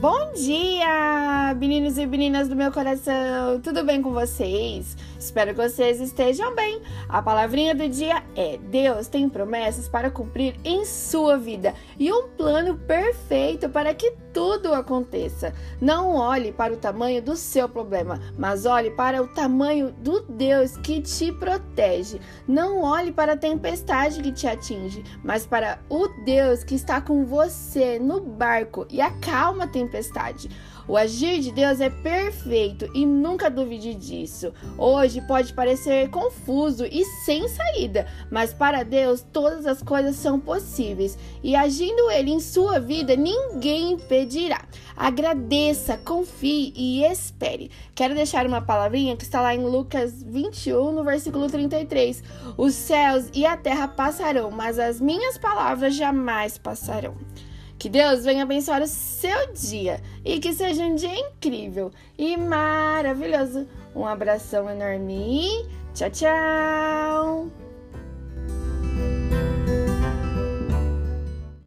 Bom dia, meninos e meninas do meu coração! Tudo bem com vocês? Espero que vocês estejam bem. A palavrinha do dia é: Deus tem promessas para cumprir em sua vida e um plano perfeito para que tudo aconteça. Não olhe para o tamanho do seu problema, mas olhe para o tamanho do Deus que te protege. Não olhe para a tempestade que te atinge, mas para o Deus que está com você no barco e acalma a tempestade. O agir de Deus é perfeito e nunca duvide disso. Hoje pode parecer confuso e sem saída, mas para Deus todas as coisas são possíveis e agindo Ele em sua vida, ninguém impedirá. Agradeça, confie e espere. Quero deixar uma palavrinha que está lá em Lucas 21, no versículo 33. Os céus e a terra passarão, mas as minhas palavras jamais passarão. Que Deus venha abençoar o seu dia e que seja um dia incrível e maravilhoso. Um abração enorme. Tchau, tchau.